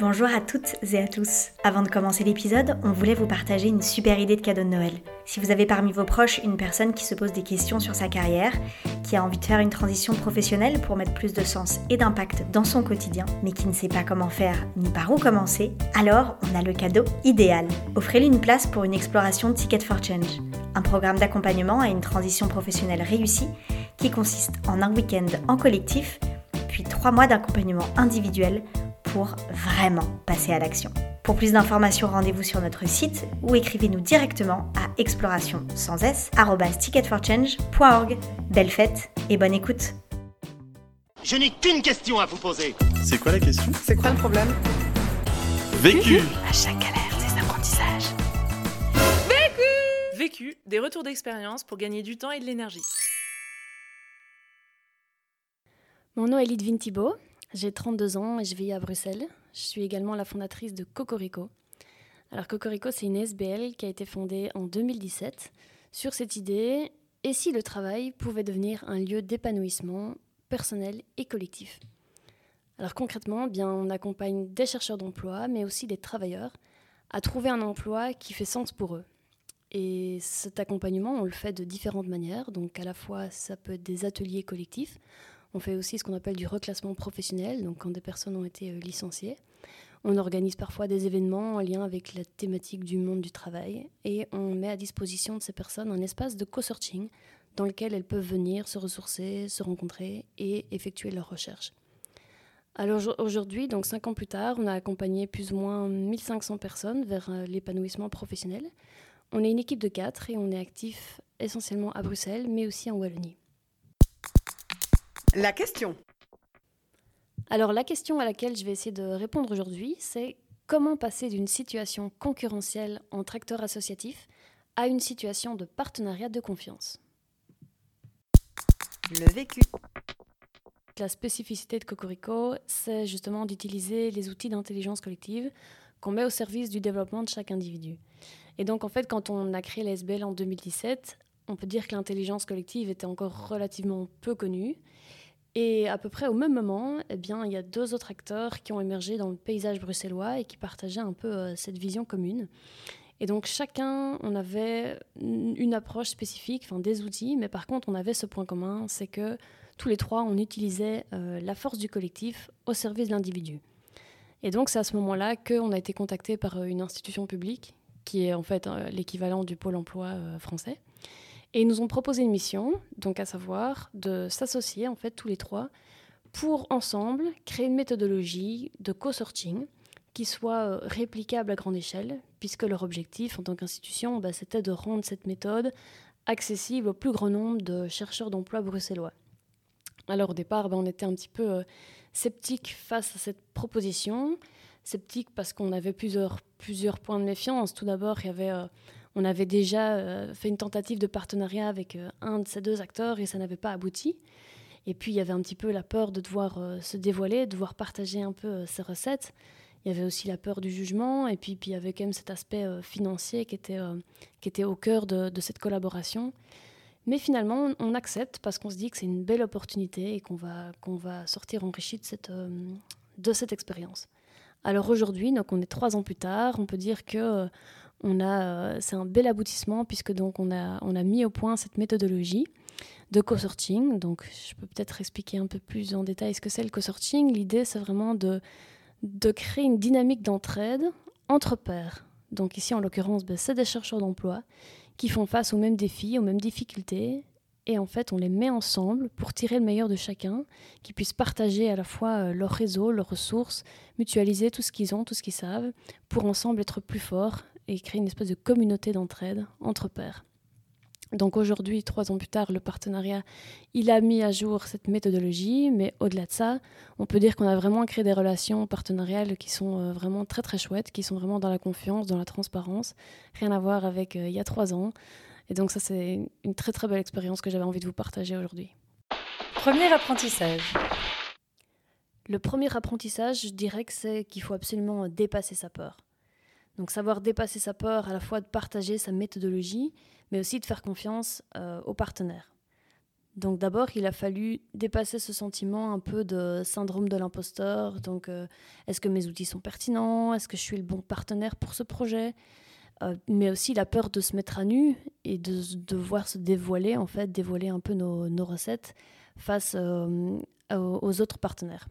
Bonjour à toutes et à tous. Avant de commencer l'épisode, on voulait vous partager une super idée de cadeau de Noël. Si vous avez parmi vos proches une personne qui se pose des questions sur sa carrière, qui a envie de faire une transition professionnelle pour mettre plus de sens et d'impact dans son quotidien, mais qui ne sait pas comment faire ni par où commencer, alors on a le cadeau idéal. Offrez-lui une place pour une exploration Ticket for Change, un programme d'accompagnement à une transition professionnelle réussie qui consiste en un week-end en collectif, puis trois mois d'accompagnement individuel pour vraiment passer à l'action. Pour plus d'informations, rendez-vous sur notre site ou écrivez-nous directement à exploration sans s ticketforchange.org. Belle fête et bonne écoute. Je n'ai qu'une question à vous poser. C'est quoi la question? C'est quoi le problème? Vécu À chaque galère, des apprentissages. Vécu, des retours d'expérience pour gagner du temps et de l'énergie. Mon nom est Lidvin Thibault, j'ai 32 ans et je vis à Bruxelles. Je suis également la fondatrice de Cocorico. Alors Cocorico, c'est une SBL qui a été fondée en 2017 sur cette idée et si le travail pouvait devenir un lieu d'épanouissement personnel et collectif? Alors concrètement, eh bien, on accompagne des chercheurs d'emploi, mais aussi des travailleurs, à trouver un emploi qui fait sens pour eux. Et cet accompagnement, on le fait de différentes manières. Donc à la fois, ça peut être des ateliers collectifs. On fait aussi ce qu'on appelle du reclassement professionnel, donc quand des personnes ont été euh, licenciées. On organise parfois des événements en lien avec la thématique du monde du travail et on met à disposition de ces personnes un espace de co-searching dans lequel elles peuvent venir se ressourcer, se rencontrer et effectuer leurs recherches. Alors aujourd'hui, donc cinq ans plus tard, on a accompagné plus ou moins 1500 personnes vers euh, l'épanouissement professionnel. On est une équipe de quatre et on est actif essentiellement à Bruxelles, mais aussi en Wallonie. La question. Alors la question à laquelle je vais essayer de répondre aujourd'hui, c'est comment passer d'une situation concurrentielle entre acteurs associatifs à une situation de partenariat de confiance? Le vécu. La spécificité de Cocorico, c'est justement d'utiliser les outils d'intelligence collective qu'on met au service du développement de chaque individu. Et donc en fait, quand on a créé l'SBL en 2017, on peut dire que l'intelligence collective était encore relativement peu connue. Et à peu près au même moment, eh bien, il y a deux autres acteurs qui ont émergé dans le paysage bruxellois et qui partageaient un peu euh, cette vision commune. Et donc chacun, on avait une approche spécifique, enfin des outils, mais par contre on avait ce point commun, c'est que tous les trois, on utilisait euh, la force du collectif au service de l'individu. Et donc c'est à ce moment-là qu'on a été contacté par euh, une institution publique, qui est en fait l'équivalent du pôle emploi français, et ils nous ont proposé une mission, donc à savoir de s'associer en fait tous les trois pour ensemble créer une méthodologie de co-sorting qui soit euh, réplicable à grande échelle, puisque leur objectif en tant qu'institution, bah, c'était de rendre cette méthode accessible au plus grand nombre de chercheurs d'emploi bruxellois. Alors au départ, bah, on était un petit peu euh, sceptique face à cette proposition, sceptique parce qu'on avait plusieurs, plusieurs points de méfiance. Tout d'abord, il y avait... Euh, on avait déjà euh, fait une tentative de partenariat avec euh, un de ces deux acteurs et ça n'avait pas abouti. Et puis il y avait un petit peu la peur de devoir euh, se dévoiler, de devoir partager un peu ses recettes. Il y avait aussi la peur du jugement et puis, puis il y avait quand même cet aspect financier qui était, qui était au cœur de, cette collaboration. Mais finalement, on accepte parce qu'on se dit que c'est une belle opportunité et qu'on va, va sortir enrichi de cette, cette expérience. Alors aujourd'hui, donc on est trois ans plus tard, on peut dire que on a, euh, c'est un bel aboutissement puisque donc on a, mis au point cette méthodologie de co-sorting. Donc, je peux peut-être expliquer un peu plus en détail ce que c'est le co-sorting. L'idée, c'est vraiment de, créer une dynamique d'entraide entre pairs. Donc, ici, en l'occurrence, ben, c'est des chercheurs d'emploi qui font face aux mêmes défis, aux mêmes difficultés. Et en fait, on les met ensemble pour tirer le meilleur de chacun, qu'ils puissent partager à la fois euh, leur réseau, leurs ressources, mutualiser tout ce qu'ils ont, tout ce qu'ils savent, pour ensemble être plus forts et créer une espèce de communauté d'entraide entre pairs. Donc aujourd'hui, trois ans plus tard, le partenariat, il a mis à jour cette méthodologie, mais au-delà de ça, on peut dire qu'on a vraiment créé des relations partenariales qui sont euh, vraiment très très chouettes, qui sont vraiment dans la confiance, dans la transparence, rien à voir avec euh, il y a trois ans. Et donc ça, c'est une très très belle expérience que j'avais envie de vous partager aujourd'hui. Premier apprentissage. Le premier apprentissage, je dirais que c'est qu'il faut absolument dépasser sa peur. Donc savoir dépasser sa peur, à la fois de partager sa méthodologie, mais aussi de faire confiance euh, aux partenaires. Donc d'abord, il a fallu dépasser ce sentiment un peu de syndrome de l'imposteur. Donc euh, est-ce que mes outils sont pertinents? Est-ce que je suis le bon partenaire pour ce projet? Euh, Mais aussi la peur de se mettre à nu et de devoir se dévoiler, en fait, dévoiler un peu nos, recettes face aux autres partenaires.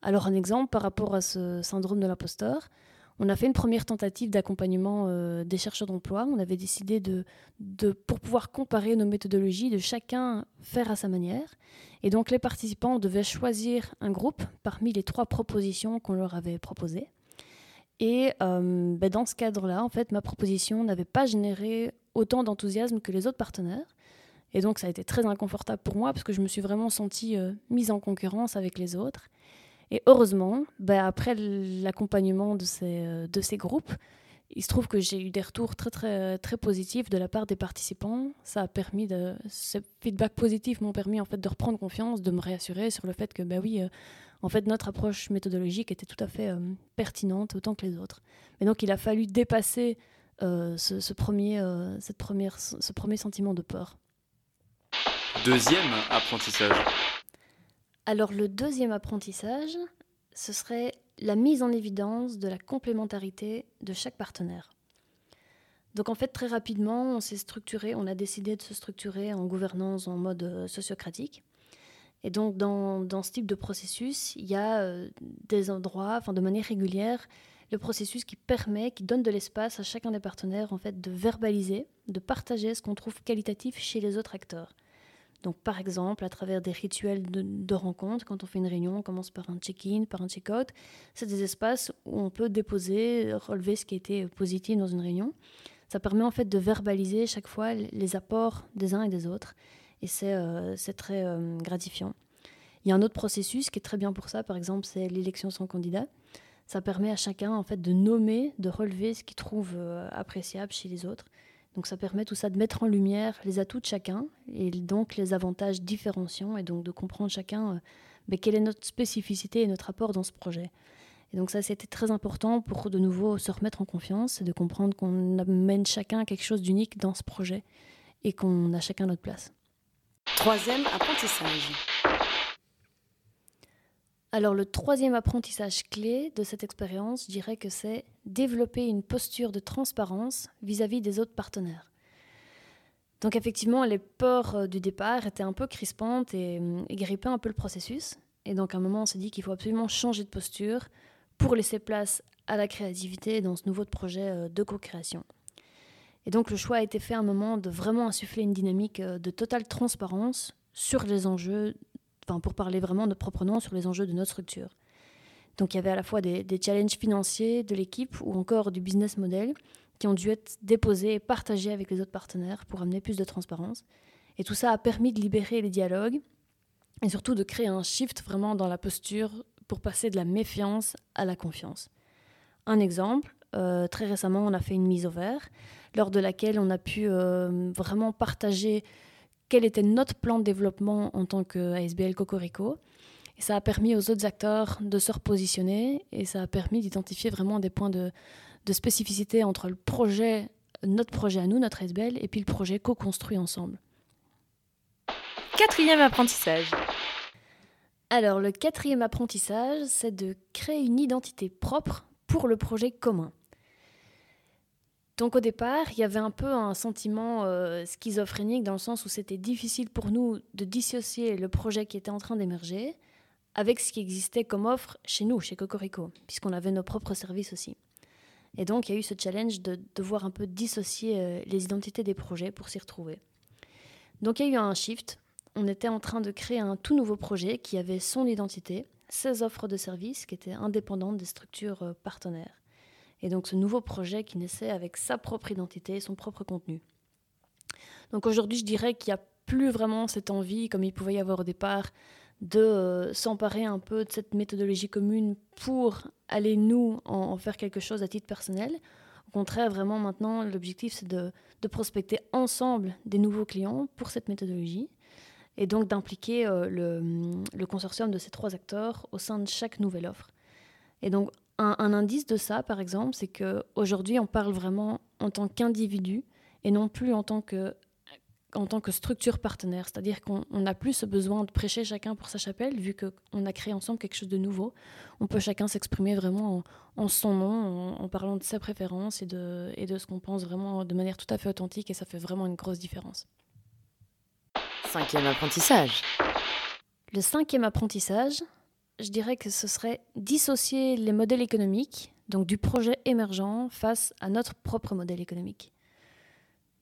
Alors un exemple par rapport à ce syndrome de l'imposteur, on a fait une première tentative d'accompagnement euh, des chercheurs d'emploi. On avait décidé de, pour pouvoir comparer nos méthodologies, de chacun faire à sa manière. Et donc les participants devaient choisir un groupe parmi les trois propositions qu'on leur avait proposées. Et euh, ben, dans ce cadre-là, en fait, ma proposition n'avait pas généré autant d'enthousiasme que les autres partenaires. Et donc ça a été très inconfortable pour moi parce que je me suis vraiment sentie euh, mise en concurrence avec les autres. Et heureusement, bah, après l'accompagnement de ces, euh, de ces groupes, il se trouve que j'ai eu des retours très, très, très positifs de la part des participants. Ça a permis de, ces feedbacks positifs m'ont permis en fait de reprendre confiance, de me réassurer sur le fait que, bah oui, euh, en fait, notre approche méthodologique était tout à fait euh, pertinente autant que les autres. Mais donc, il a fallu dépasser ce, premier, cette première, ce premier sentiment de peur. Deuxième apprentissage. Alors le deuxième apprentissage, ce serait la mise en évidence de la complémentarité de chaque partenaire. Donc en fait, très rapidement, on s'est structuré, on a décidé de se structurer en gouvernance en mode euh, sociocratique. Et donc dans, ce type de processus, il y a euh, des endroits, enfin de manière régulière, le processus qui permet, qui donne de l'espace à chacun des partenaires en fait de verbaliser, de partager ce qu'on trouve qualitatif chez les autres acteurs. Donc, par exemple, à travers des rituels de, rencontre, quand on fait une réunion, on commence par un check-in, par un check-out. C'est des espaces où on peut déposer, relever ce qui a été positif dans une réunion. Ça permet en fait de verbaliser chaque fois les apports des uns et des autres. Et c'est euh, très euh, gratifiant. Il y a un autre processus qui est très bien pour ça, par exemple, c'est l'élection sans candidat. Ça permet à chacun en fait de nommer, de relever ce qu'il trouve euh, appréciable chez les autres. Donc ça permet tout ça de mettre en lumière les atouts de chacun et donc les avantages différenciants et donc de comprendre chacun euh, ben, quelle est notre spécificité et notre apport dans ce projet. Et donc ça, c'était très important pour de nouveau se remettre en confiance et de comprendre qu'on amène chacun quelque chose d'unique dans ce projet et qu'on a chacun notre place. Troisième apprentissage. Alors le troisième apprentissage clé de cette expérience, je dirais que c'est développer une posture de transparence vis-à-vis des autres partenaires. Donc effectivement, les peurs euh, du départ étaient un peu crispantes et, euh, et grippaient un peu le processus. Et donc à un moment, on s'est dit qu'il faut absolument changer de posture pour laisser place à la créativité dans ce nouveau projet euh, de co-création. Et donc le choix a été fait à un moment de vraiment insuffler une dynamique de totale transparence sur les enjeux pour parler vraiment de propre nom sur les enjeux de notre structure. Donc il y avait à la fois des, challenges financiers de l'équipe ou encore du business model qui ont dû être déposés et partagés avec les autres partenaires pour amener plus de transparence. Et tout ça a permis de libérer les dialogues et surtout de créer un shift vraiment dans la posture pour passer de la méfiance à la confiance. Un exemple, euh, très récemment, on a fait une mise au vert, lors de laquelle on a pu euh, vraiment partager quel était notre plan de développement en tant qu'ASBL Cocorico. Et ça a permis aux autres acteurs de se repositionner et ça a permis d'identifier vraiment des points de, spécificité entre le projet, notre projet à nous, notre ASBL, et puis le projet co-construit ensemble. Quatrième apprentissage. Alors, le quatrième apprentissage, c'est de créer une identité propre pour le projet commun. Donc au départ, il y avait un peu un sentiment euh, schizophrénique dans le sens où c'était difficile pour nous de dissocier le projet qui était en train d'émerger avec ce qui existait comme offre chez nous, chez Cocorico, puisqu'on avait nos propres services aussi. Et donc il y a eu ce challenge de devoir un peu dissocier euh, les identités des projets pour s'y retrouver. Donc il y a eu un shift. On était en train de créer un tout nouveau projet qui avait son identité, ses offres de services qui étaient indépendantes des structures euh, partenaires et donc ce nouveau projet qui naissait avec sa propre identité, son propre contenu. Donc aujourd'hui, je dirais qu'il n'y a plus vraiment cette envie, comme il pouvait y avoir au départ, de euh, s'emparer un peu de cette méthodologie commune pour aller, nous, en, faire quelque chose à titre personnel. Au contraire, vraiment maintenant, l'objectif, c'est de, prospecter ensemble des nouveaux clients pour cette méthodologie et donc d'impliquer euh, le, le, consortium de ces trois acteurs au sein de chaque nouvelle offre. Et donc, un, indice de ça, par exemple, c'est qu'aujourd'hui, on parle vraiment en tant qu'individu et non plus en tant que en tant que structure partenaire, c'est-à-dire qu'on n'a plus ce besoin de prêcher chacun pour sa chapelle, vu qu'on a créé ensemble quelque chose de nouveau. On peut chacun s'exprimer vraiment en, son nom, en, parlant de ses préférences et de, et de ce qu'on pense vraiment de manière tout à fait authentique, et ça fait vraiment une grosse différence. Cinquième apprentissage. Le cinquième apprentissage, je dirais que ce serait dissocier les modèles économiques, donc du projet émergent, face à notre propre modèle économique.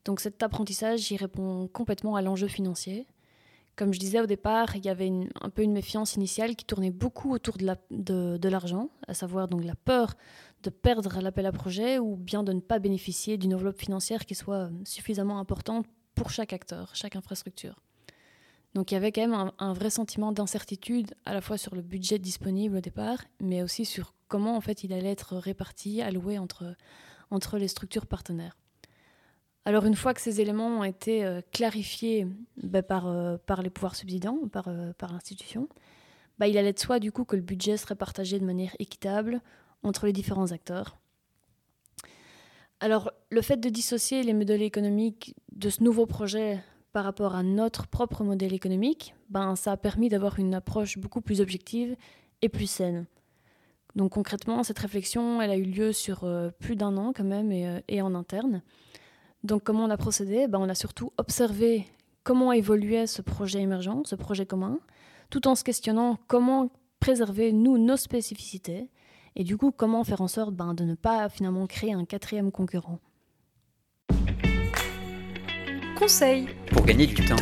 Donc cet apprentissage, répond complètement à l'enjeu financier. Comme je disais au départ, il y avait un peu une méfiance initiale qui tournait beaucoup autour de l'argent, à savoir donc la peur de perdre l'appel à projet ou bien de ne pas bénéficier d'une enveloppe financière qui soit suffisamment importante pour chaque acteur, chaque infrastructure. Donc il y avait quand même un, vrai sentiment d'incertitude à la fois sur le budget disponible au départ, mais aussi sur comment en fait il allait être réparti, alloué entre, les structures partenaires. Alors une fois que ces éléments ont été euh, clarifiés bah, par, euh, par les pouvoirs subsidiants, par, euh, par l'institution, bah, il allait de soi du coup que le budget serait partagé de manière équitable entre les différents acteurs. Alors le fait de dissocier les modèles économiques de ce nouveau projet par rapport à notre propre modèle économique, ben, ça a permis d'avoir une approche beaucoup plus objective et plus saine. Donc concrètement, cette réflexion, elle a eu lieu sur euh, plus d'un an quand même et, euh, en interne. Donc comment on a procédé? Ben, On a surtout observé comment évoluait ce projet émergent, ce projet commun, tout en se questionnant comment préserver, nous, nos spécificités, et du coup comment faire en sorte ben, de ne pas finalement créer un quatrième concurrent conseil. Pour gagner du temps.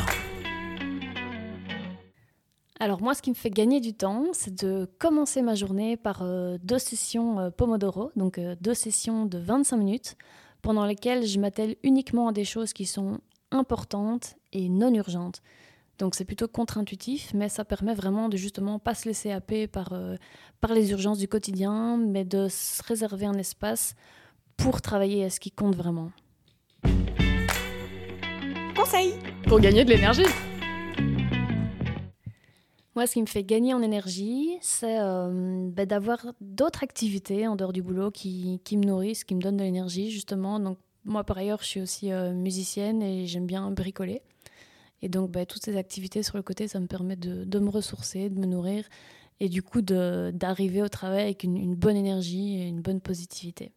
Alors moi, ce qui me fait gagner du temps, c'est de commencer ma journée par euh, deux sessions euh, Pomodoro, donc euh, deux sessions de 25 minutes, pendant lesquelles je m'attelle uniquement à des choses qui sont importantes et non urgentes. Donc c'est plutôt contre-intuitif, mais ça permet vraiment de justement pas se laisser happer par, par les urgences du quotidien, mais de se réserver un espace pour travailler à ce qui compte vraiment pour gagner de l'énergie. Moi, ce qui me fait gagner en énergie, c'est euh, bah, d'avoir d'autres activités en dehors du boulot qui, qui, me nourrissent, qui me donnent de l'énergie, justement. Donc, moi, par ailleurs, je suis aussi euh, musicienne et j'aime bien bricoler. Et donc, bah, toutes ces activités sur le côté, ça me permet de, de me ressourcer, de me nourrir et du coup d'arriver au travail avec une, une bonne énergie et une bonne positivité.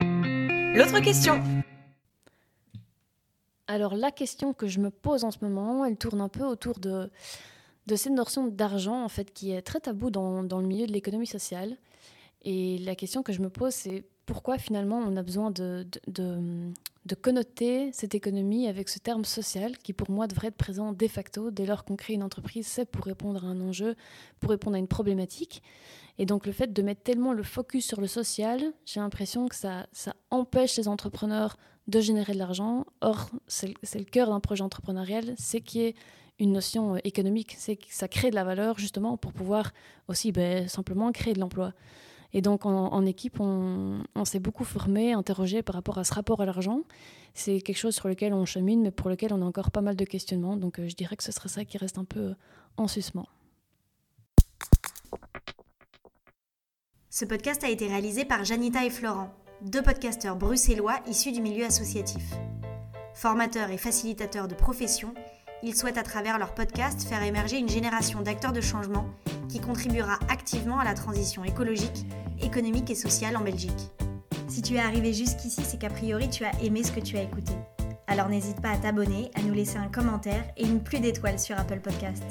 L'autre question alors la question que je me pose en ce moment, elle tourne un peu autour de, cette notion d'argent, en fait, qui est très tabou dans, dans le milieu de l'économie sociale. Et la question que je me pose, c'est pourquoi finalement on a besoin de, de, de, connoter cette économie avec ce terme social qui pour moi devrait être présent de facto dès lors qu'on crée une entreprise, c'est pour répondre à un enjeu, pour répondre à une problématique. Et donc le fait de mettre tellement le focus sur le social, j'ai l'impression que ça, ça empêche les entrepreneurs de générer de l'argent. Or, c'est le cœur d'un projet entrepreneurial, c'est qu'il y ait une notion euh, économique, c'est que ça crée de la valeur justement pour pouvoir aussi ben, simplement créer de l'emploi. Et donc en, équipe, on, s'est beaucoup formé, interrogé par rapport à ce rapport à l'argent. C'est quelque chose sur lequel on chemine, mais pour lequel on a encore pas mal de questionnements. Donc euh, je dirais que ce serait ça qui reste un peu euh, en suspens. Ce podcast a été réalisé par Janita et Florent deux podcasteurs bruxellois issus du milieu associatif. Formateurs et facilitateurs de profession, ils souhaitent à travers leur podcast faire émerger une génération d'acteurs de changement qui contribuera activement à la transition écologique, économique et sociale en Belgique. Si tu es arrivé jusqu'ici, c'est qu'a priori tu as aimé ce que tu as écouté. Alors n'hésite pas à t'abonner, à nous laisser un commentaire et une pluie d'étoiles sur Apple Podcast.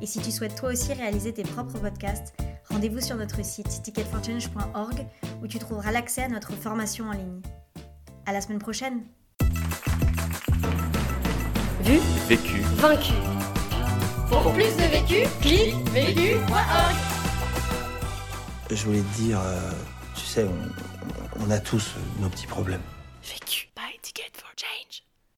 Et si tu souhaites toi aussi réaliser tes propres podcasts, rendez-vous sur notre site ticketforchange.org où tu trouveras l'accès à notre formation en ligne. À la semaine prochaine. Vu, vécu, vaincu. Pour plus de vécu, clique vécu.org. Je voulais te dire, euh, tu sais, on, on a tous nos petits problèmes. Vécu.